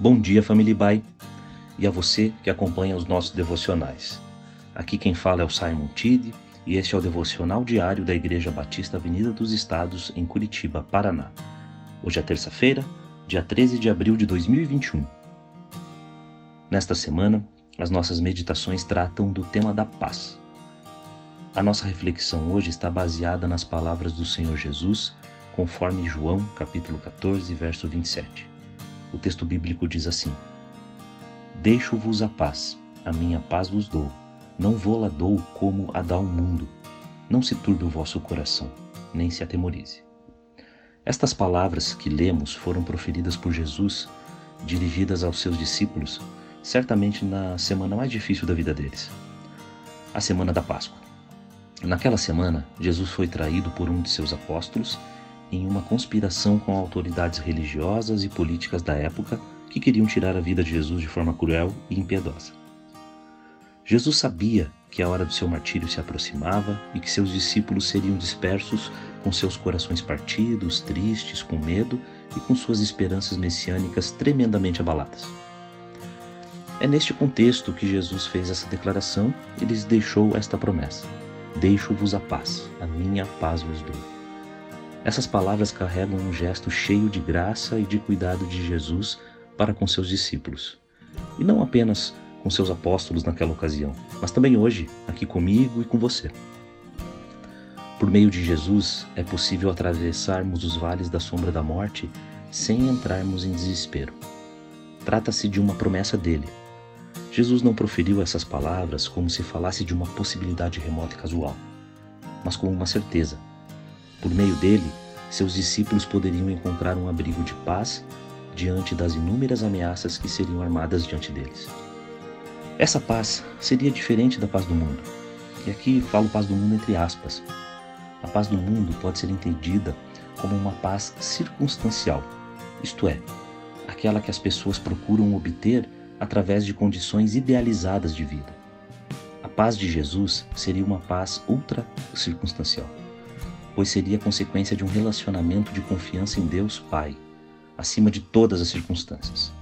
Bom dia, Família Bai, e a você que acompanha os nossos devocionais. Aqui quem fala é o Simon Tide e este é o devocional diário da Igreja Batista Avenida dos Estados, em Curitiba, Paraná. Hoje é terça-feira, dia 13 de abril de 2021. Nesta semana, as nossas meditações tratam do tema da paz. A nossa reflexão hoje está baseada nas palavras do Senhor Jesus, conforme João, capítulo 14, verso 27. O texto bíblico diz assim: Deixo-vos a paz, a minha paz vos dou. Não vou-la dou como a dá o mundo. Não se turbe o vosso coração, nem se atemorize. Estas palavras que lemos foram proferidas por Jesus, dirigidas aos seus discípulos, certamente na semana mais difícil da vida deles a semana da Páscoa. Naquela semana, Jesus foi traído por um de seus apóstolos em uma conspiração com autoridades religiosas e políticas da época que queriam tirar a vida de Jesus de forma cruel e impiedosa. Jesus sabia que a hora do seu martírio se aproximava e que seus discípulos seriam dispersos com seus corações partidos, tristes, com medo e com suas esperanças messiânicas tremendamente abaladas. É neste contexto que Jesus fez essa declaração e lhes deixou esta promessa: Deixo-vos a paz, a minha paz vos dou. Essas palavras carregam um gesto cheio de graça e de cuidado de Jesus para com seus discípulos. E não apenas com seus apóstolos naquela ocasião, mas também hoje, aqui comigo e com você. Por meio de Jesus, é possível atravessarmos os vales da sombra da morte sem entrarmos em desespero. Trata-se de uma promessa dele. Jesus não proferiu essas palavras como se falasse de uma possibilidade remota e casual, mas com uma certeza por meio dele, seus discípulos poderiam encontrar um abrigo de paz diante das inúmeras ameaças que seriam armadas diante deles. Essa paz seria diferente da paz do mundo. E aqui falo paz do mundo entre aspas. A paz do mundo pode ser entendida como uma paz circunstancial, isto é, aquela que as pessoas procuram obter através de condições idealizadas de vida. A paz de Jesus seria uma paz ultra circunstancial pois seria consequência de um relacionamento de confiança em Deus Pai, acima de todas as circunstâncias.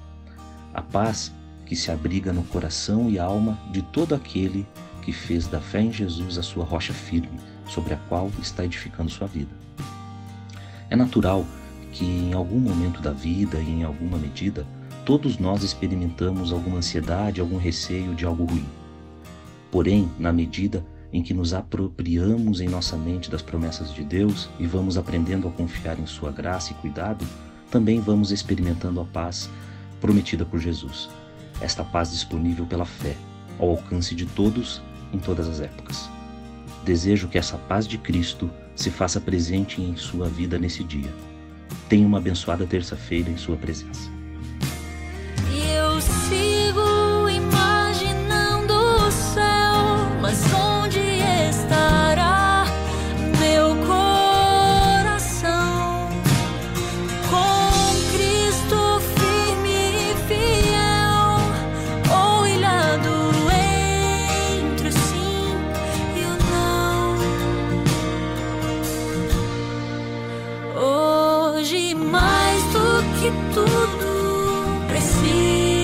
A paz que se abriga no coração e alma de todo aquele que fez da fé em Jesus a sua rocha firme, sobre a qual está edificando sua vida. É natural que em algum momento da vida e em alguma medida todos nós experimentamos alguma ansiedade, algum receio de algo ruim. Porém, na medida em que nos apropriamos em nossa mente das promessas de Deus e vamos aprendendo a confiar em Sua graça e cuidado, também vamos experimentando a paz prometida por Jesus. Esta paz disponível pela fé, ao alcance de todos em todas as épocas. Desejo que essa paz de Cristo se faça presente em sua vida nesse dia. Tenha uma abençoada terça-feira em sua presença. Tudo preciso